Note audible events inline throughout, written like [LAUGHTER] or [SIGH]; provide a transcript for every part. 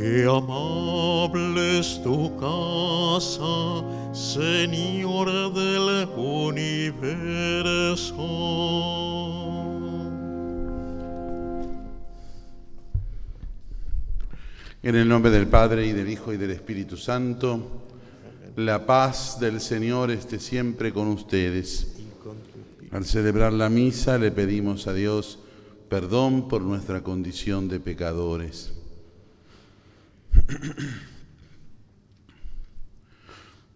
Qué amable es tu casa, Señor del universo. En el nombre del Padre y del Hijo y del Espíritu Santo, la paz del Señor esté siempre con ustedes. Al celebrar la misa le pedimos a Dios perdón por nuestra condición de pecadores. [CLEARS THROAT]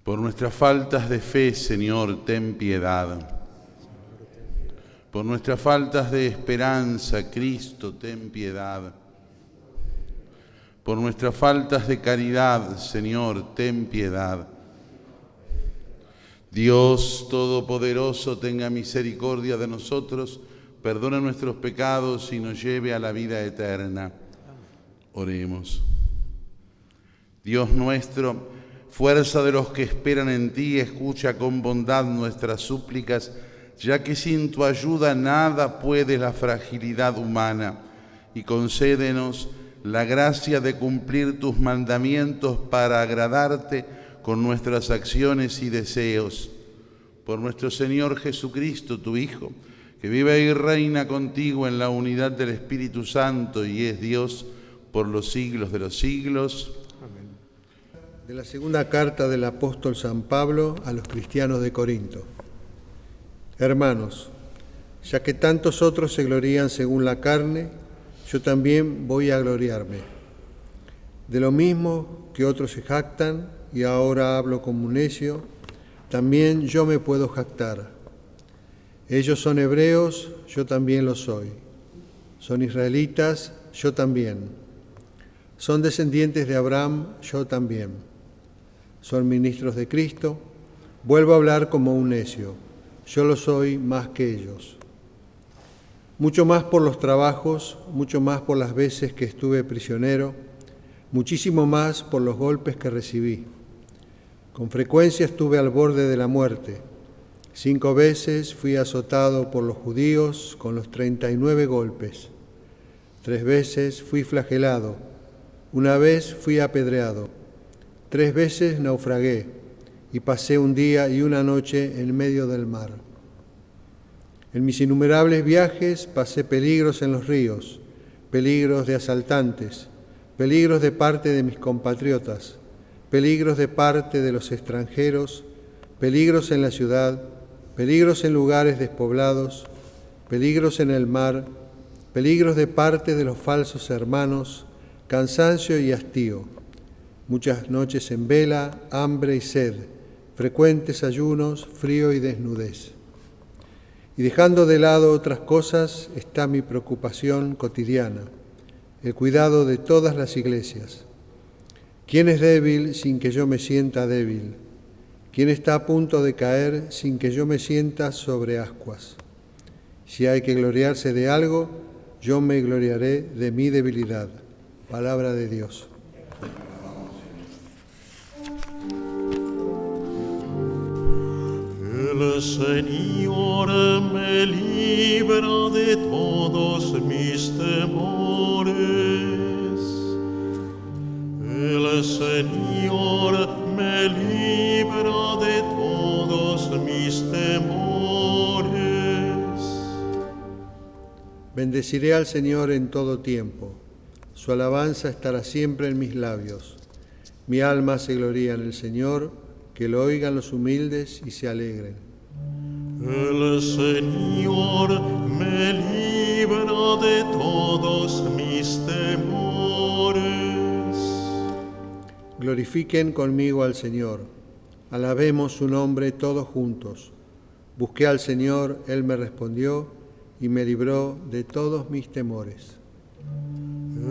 Por nuestras faltas de fe, Señor, ten piedad. Por nuestras faltas de esperanza, Cristo, ten piedad. Por nuestras faltas de caridad, Señor, ten piedad. Dios Todopoderoso, tenga misericordia de nosotros, perdona nuestros pecados y nos lleve a la vida eterna. Oremos. Dios nuestro, fuerza de los que esperan en ti, escucha con bondad nuestras súplicas, ya que sin tu ayuda nada puede la fragilidad humana, y concédenos la gracia de cumplir tus mandamientos para agradarte con nuestras acciones y deseos. Por nuestro Señor Jesucristo, tu Hijo, que vive y reina contigo en la unidad del Espíritu Santo y es Dios por los siglos de los siglos de la segunda carta del apóstol San Pablo a los cristianos de Corinto. Hermanos, ya que tantos otros se glorían según la carne, yo también voy a gloriarme. De lo mismo que otros se jactan, y ahora hablo como un necio, también yo me puedo jactar. Ellos son hebreos, yo también lo soy. Son israelitas, yo también. Son descendientes de Abraham, yo también son ministros de Cristo, vuelvo a hablar como un necio. Yo lo soy más que ellos. Mucho más por los trabajos, mucho más por las veces que estuve prisionero, muchísimo más por los golpes que recibí. Con frecuencia estuve al borde de la muerte. Cinco veces fui azotado por los judíos con los treinta y nueve golpes. Tres veces fui flagelado. Una vez fui apedreado. Tres veces naufragué y pasé un día y una noche en medio del mar. En mis innumerables viajes pasé peligros en los ríos, peligros de asaltantes, peligros de parte de mis compatriotas, peligros de parte de los extranjeros, peligros en la ciudad, peligros en lugares despoblados, peligros en el mar, peligros de parte de los falsos hermanos, cansancio y hastío muchas noches en vela, hambre y sed, frecuentes ayunos, frío y desnudez. Y dejando de lado otras cosas está mi preocupación cotidiana, el cuidado de todas las iglesias. ¿Quién es débil sin que yo me sienta débil? ¿Quién está a punto de caer sin que yo me sienta sobre ascuas? Si hay que gloriarse de algo, yo me gloriaré de mi debilidad. Palabra de Dios. El Señor me libra de todos mis temores. El Señor me libra de todos mis temores. Bendeciré al Señor en todo tiempo. Su alabanza estará siempre en mis labios. Mi alma se gloria en el Señor que lo oigan los humildes y se alegren. El Señor me libra de todos mis temores. Glorifiquen conmigo al Señor, alabemos su nombre todos juntos. Busqué al Señor, Él me respondió y me libró de todos mis temores.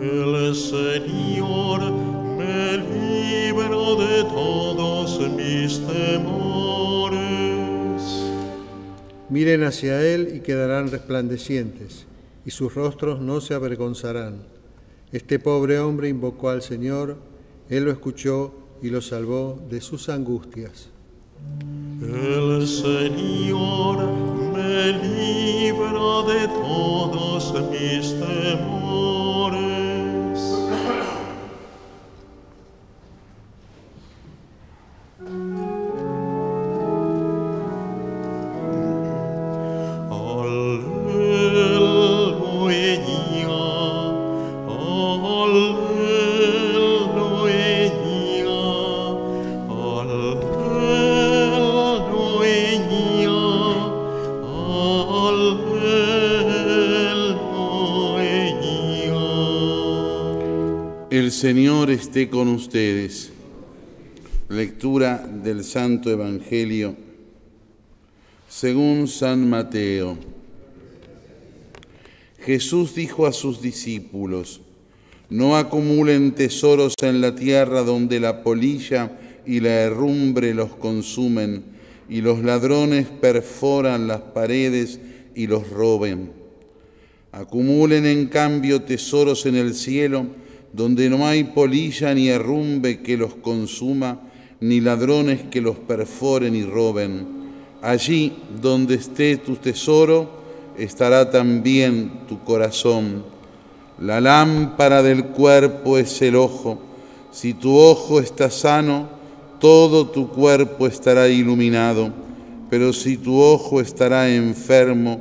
El Señor me libra de todos mis temores. Miren hacia Él y quedarán resplandecientes, y sus rostros no se avergonzarán. Este pobre hombre invocó al Señor, Él lo escuchó y lo salvó de sus angustias. El Señor me libra de todos mis temores. Esté con ustedes. Lectura del Santo Evangelio según San Mateo. Jesús dijo a sus discípulos, no acumulen tesoros en la tierra donde la polilla y la herrumbre los consumen y los ladrones perforan las paredes y los roben. Acumulen en cambio tesoros en el cielo donde no hay polilla ni herrumbe que los consuma, ni ladrones que los perforen y roben. Allí donde esté tu tesoro, estará también tu corazón. La lámpara del cuerpo es el ojo. Si tu ojo está sano, todo tu cuerpo estará iluminado. Pero si tu ojo estará enfermo,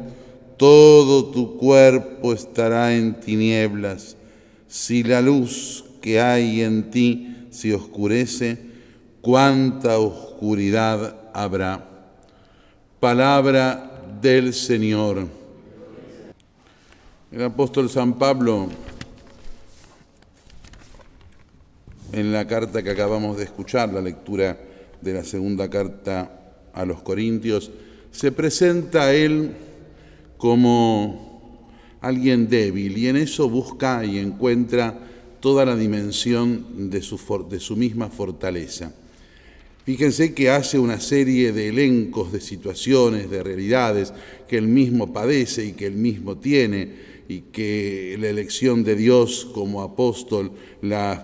todo tu cuerpo estará en tinieblas. Si la luz que hay en ti se oscurece, cuánta oscuridad habrá. Palabra del Señor. El apóstol San Pablo, en la carta que acabamos de escuchar, la lectura de la segunda carta a los Corintios, se presenta a él como alguien débil y en eso busca y encuentra toda la dimensión de su, de su misma fortaleza. Fíjense que hace una serie de elencos de situaciones, de realidades que él mismo padece y que él mismo tiene y que la elección de Dios como apóstol, las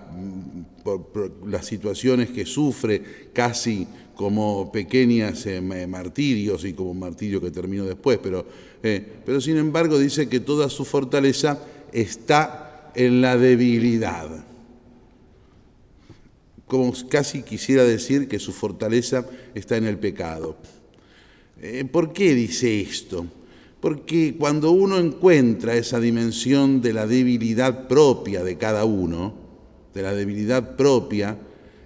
situaciones que sufre casi como pequeñas eh, martirios y como un martirio que terminó después, pero, eh, pero sin embargo dice que toda su fortaleza está en la debilidad. Como casi quisiera decir que su fortaleza está en el pecado. Eh, ¿Por qué dice esto? Porque cuando uno encuentra esa dimensión de la debilidad propia de cada uno, de la debilidad propia,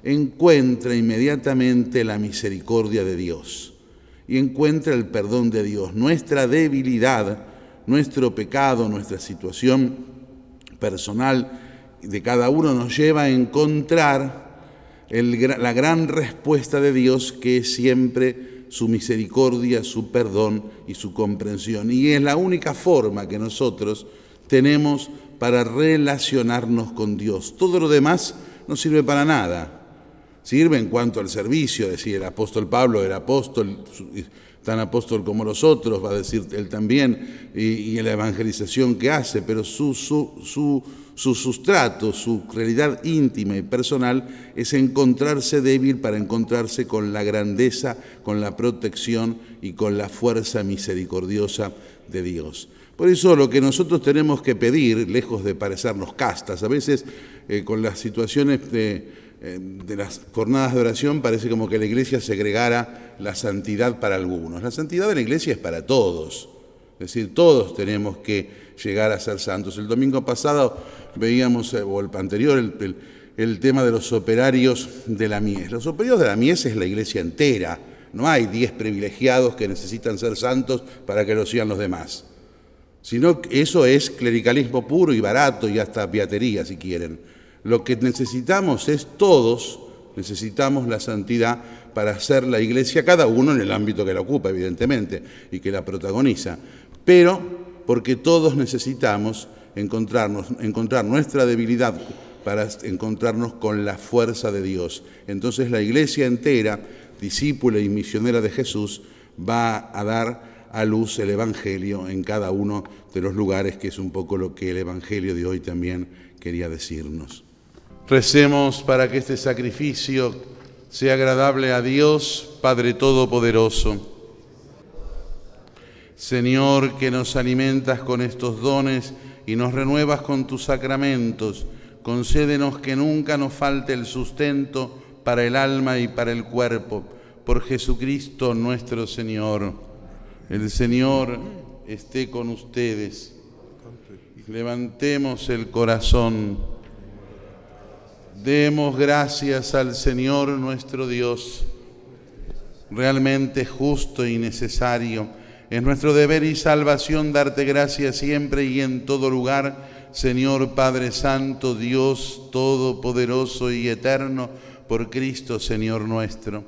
encuentra inmediatamente la misericordia de Dios y encuentra el perdón de Dios. Nuestra debilidad, nuestro pecado, nuestra situación personal de cada uno nos lleva a encontrar la gran respuesta de Dios que es siempre su misericordia, su perdón y su comprensión. Y es la única forma que nosotros tenemos para relacionarnos con Dios. Todo lo demás no sirve para nada sirve en cuanto al servicio, decir el apóstol Pablo era apóstol, tan apóstol como los otros, va a decir él también, y, en la evangelización que hace, pero su, su, su sustrato, su realidad íntima y personal es encontrarse débil para encontrarse con la grandeza, con la protección y con la fuerza misericordiosa de Dios. Por eso lo que nosotros tenemos que pedir, lejos de parecernos castas, a veces eh, con las situaciones de de las jornadas de oración parece como que la iglesia segregara la santidad para algunos. La santidad de la iglesia es para todos. Es decir, todos tenemos que llegar a ser santos. El domingo pasado veíamos, eh, o el anterior, el, tema de los operarios de la mies. Los operarios de la mies es la iglesia entera. No hay diez privilegiados que necesitan ser santos para que lo sean los demás. Sino que eso es clericalismo puro y barato y hasta piatería, si quieren. Lo que necesitamos es todos, necesitamos la santidad para hacer la iglesia, cada uno en el ámbito que la ocupa, evidentemente, y que la protagoniza, pero porque todos necesitamos encontrarnos, encontrar nuestra debilidad para encontrarnos con la fuerza de Dios. Entonces la iglesia entera, discípula y misionera de Jesús, va a dar a luz el Evangelio en cada uno de los lugares, que es un poco lo que el Evangelio de hoy también quería decirnos. Recemos para que este sacrificio sea agradable a Dios, Padre Todopoderoso. Señor, que nos alimentas con estos dones y nos renuevas con tus sacramentos, concédenos que nunca nos falte el sustento para el alma y para el cuerpo. Por Jesucristo nuestro Señor. El Señor esté con ustedes. Levantemos el corazón. Demos gracias al Señor nuestro Dios. Realmente justo y necesario. Es nuestro deber y salvación darte gracias siempre y en todo lugar Señor Padre Santo, Dios Todopoderoso y Eterno, por Cristo Señor nuestro.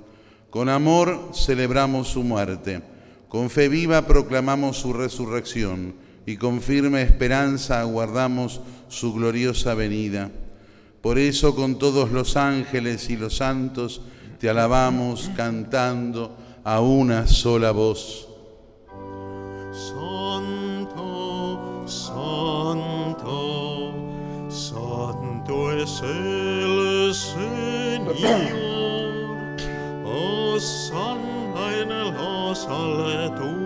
Con amor celebramos su muerte, con fe viva proclamamos su resurrección y con firme esperanza aguardamos su gloriosa venida. Por eso con todos los ángeles y los santos te alabamos cantando a una sola voz. Santo, santo, santo es el Señor. Hosanna en las alturas.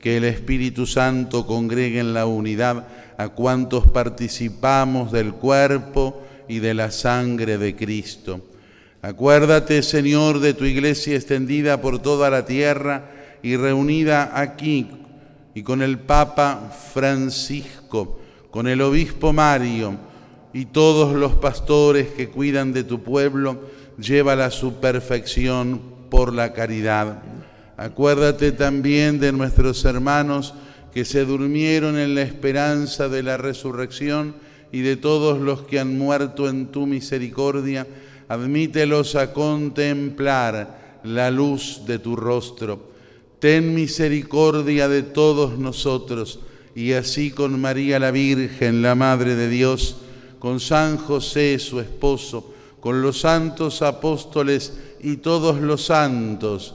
que el Espíritu Santo congregue en la unidad a cuantos participamos del cuerpo y de la sangre de Cristo. Acuérdate, Señor, de tu iglesia extendida por toda la tierra y reunida aquí, y con el Papa Francisco, con el Obispo Mario y todos los pastores que cuidan de tu pueblo, llévala a su perfección por la caridad. Acuérdate también de nuestros hermanos que se durmieron en la esperanza de la resurrección y de todos los que han muerto en tu misericordia, admítelos a contemplar la luz de tu rostro. Ten misericordia de todos nosotros, y así con María la Virgen, la Madre de Dios, con San José, su esposo, con los santos apóstoles y todos los santos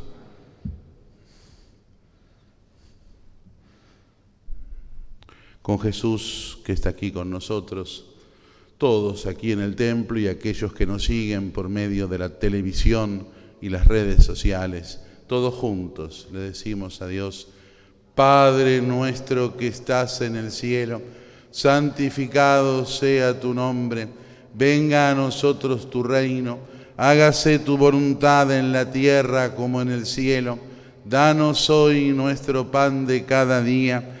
Con Jesús que está aquí con nosotros todos aquí en el templo y aquellos que nos siguen por medio de la televisión y las redes sociales, todos juntos le decimos a Dios, Padre nuestro que estás en el cielo, santificado sea tu nombre, venga a nosotros tu reino, hágase tu voluntad en la tierra como en el cielo, danos hoy nuestro pan de cada día,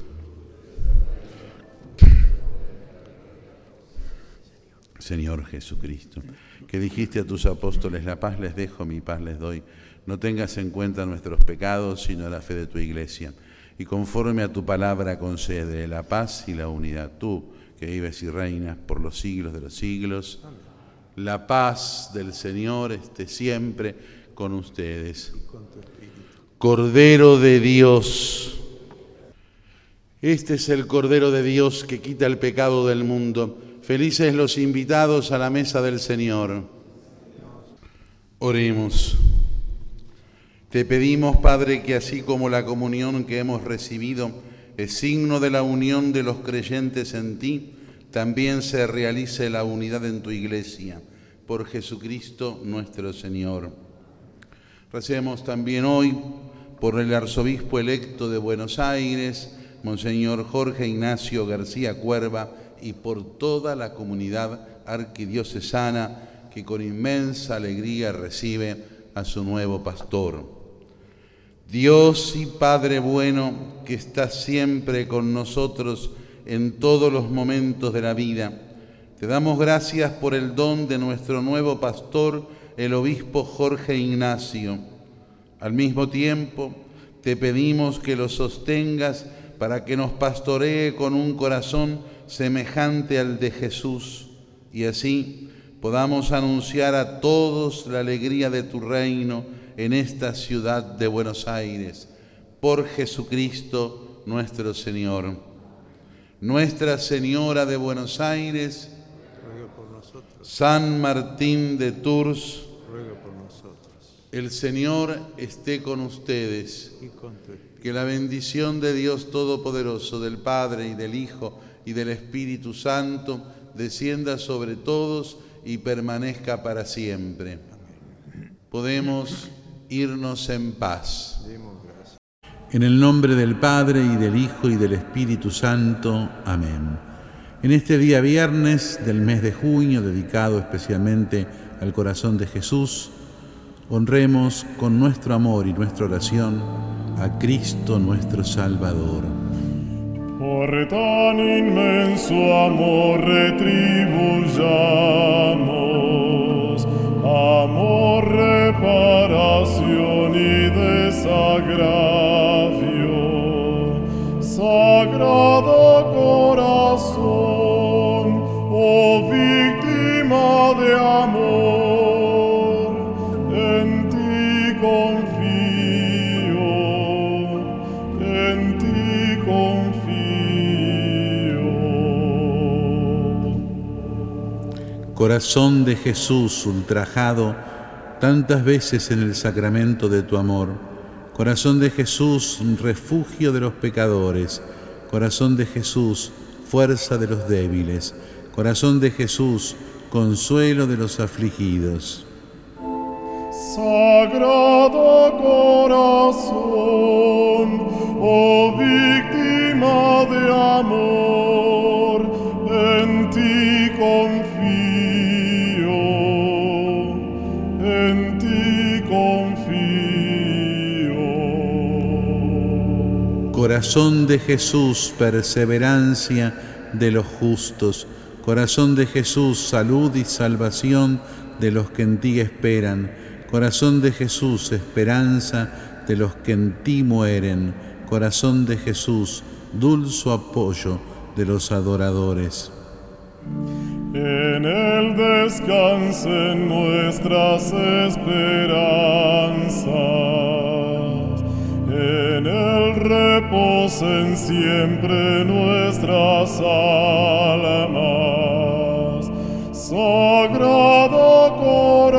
Señor Jesucristo, que dijiste a tus apóstoles, la paz les dejo, mi paz les doy. No tengas en cuenta nuestros pecados, sino la fe de tu iglesia. Y conforme a tu palabra concede la paz y la unidad. Tú, que vives y reinas por los siglos de los siglos, la paz del Señor esté siempre con ustedes. Cordero de Dios. Este es el Cordero de Dios que quita el pecado del mundo. Felices los invitados a la mesa del Señor. Oremos. Te pedimos, Padre, que así como la comunión que hemos recibido es signo de la unión de los creyentes en ti, también se realice la unidad en tu iglesia. Por Jesucristo nuestro Señor. Recemos también hoy por el arzobispo electo de Buenos Aires, Monseñor Jorge Ignacio García Cuerva, y por toda la comunidad arquidiocesana que con inmensa alegría recibe a su nuevo pastor. Dios y Padre bueno, que está siempre con nosotros en todos los momentos de la vida, te damos gracias por el don de nuestro nuevo pastor, el obispo Jorge Ignacio. Al mismo tiempo, te pedimos que lo sostengas para que nos pastoree con un corazón semejante al de Jesús y así podamos anunciar a todos la alegría de tu reino en esta ciudad de Buenos Aires, por Jesucristo nuestro Señor. Nuestra Señora de Buenos Aires, San Martín de Tours, el Señor esté con ustedes. Que la bendición de Dios Todopoderoso, del Padre y del Hijo y del Espíritu Santo descienda sobre todos y permanezca para siempre. Podemos irnos en paz. En el nombre del Padre y del Hijo y del Espíritu Santo. Amén. En este día viernes del mes de junio, dedicado especialmente al corazón de Jesús, honremos con nuestro amor y nuestra oración a Cristo nuestro Salvador. Por tan inmenso amor retribuyamos, amor, reparación y desagravio. Sagrado Corazón de Jesús ultrajado tantas veces en el sacramento de tu amor. Corazón de Jesús, refugio de los pecadores. Corazón de Jesús, fuerza de los débiles. Corazón de Jesús, consuelo de los afligidos. Sagrado corazón, oh víctima de amor, Corazón de Jesús, perseverancia de los justos. Corazón de Jesús, salud y salvación de los que en ti esperan. Corazón de Jesús, esperanza de los que en ti mueren. Corazón de Jesús, dulce apoyo de los adoradores. En él descansen nuestras esperanzas, en él reposen siempre nuestras almas. Sagrado corazón,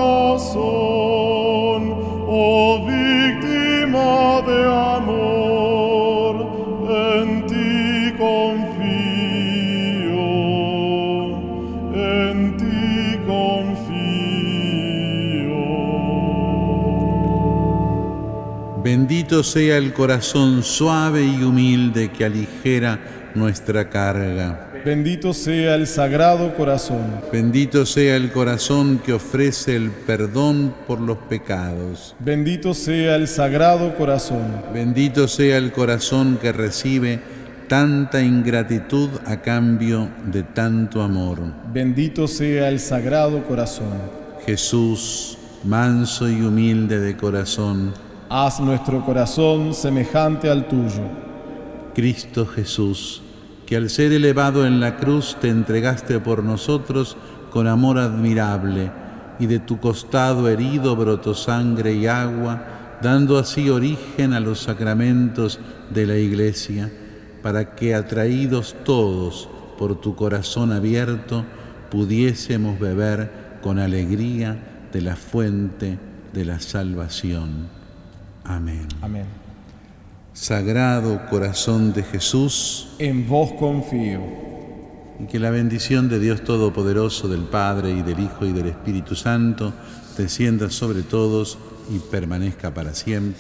Bendito sea el corazón suave y humilde que aligera nuestra carga. Bendito sea el Sagrado Corazón. Bendito sea el corazón que ofrece el perdón por los pecados. Bendito sea el Sagrado Corazón. Bendito sea el corazón que recibe tanta ingratitud a cambio de tanto amor. Bendito sea el Sagrado Corazón. Jesús, manso y humilde de corazón, Haz nuestro corazón semejante al tuyo. Cristo Jesús, que al ser elevado en la cruz te entregaste por nosotros con amor admirable, y de tu costado herido brotó sangre y agua, dando así origen a los sacramentos de la Iglesia, para que atraídos todos por tu corazón abierto, pudiésemos beber con alegría de la fuente de la salvación. Amén. Amén. Sagrado corazón de Jesús, En vos confío. y que la bendición de Dios Todopoderoso, del Padre y del Hijo y del Espíritu Santo, descienda sobre todos y permanezca para siempre.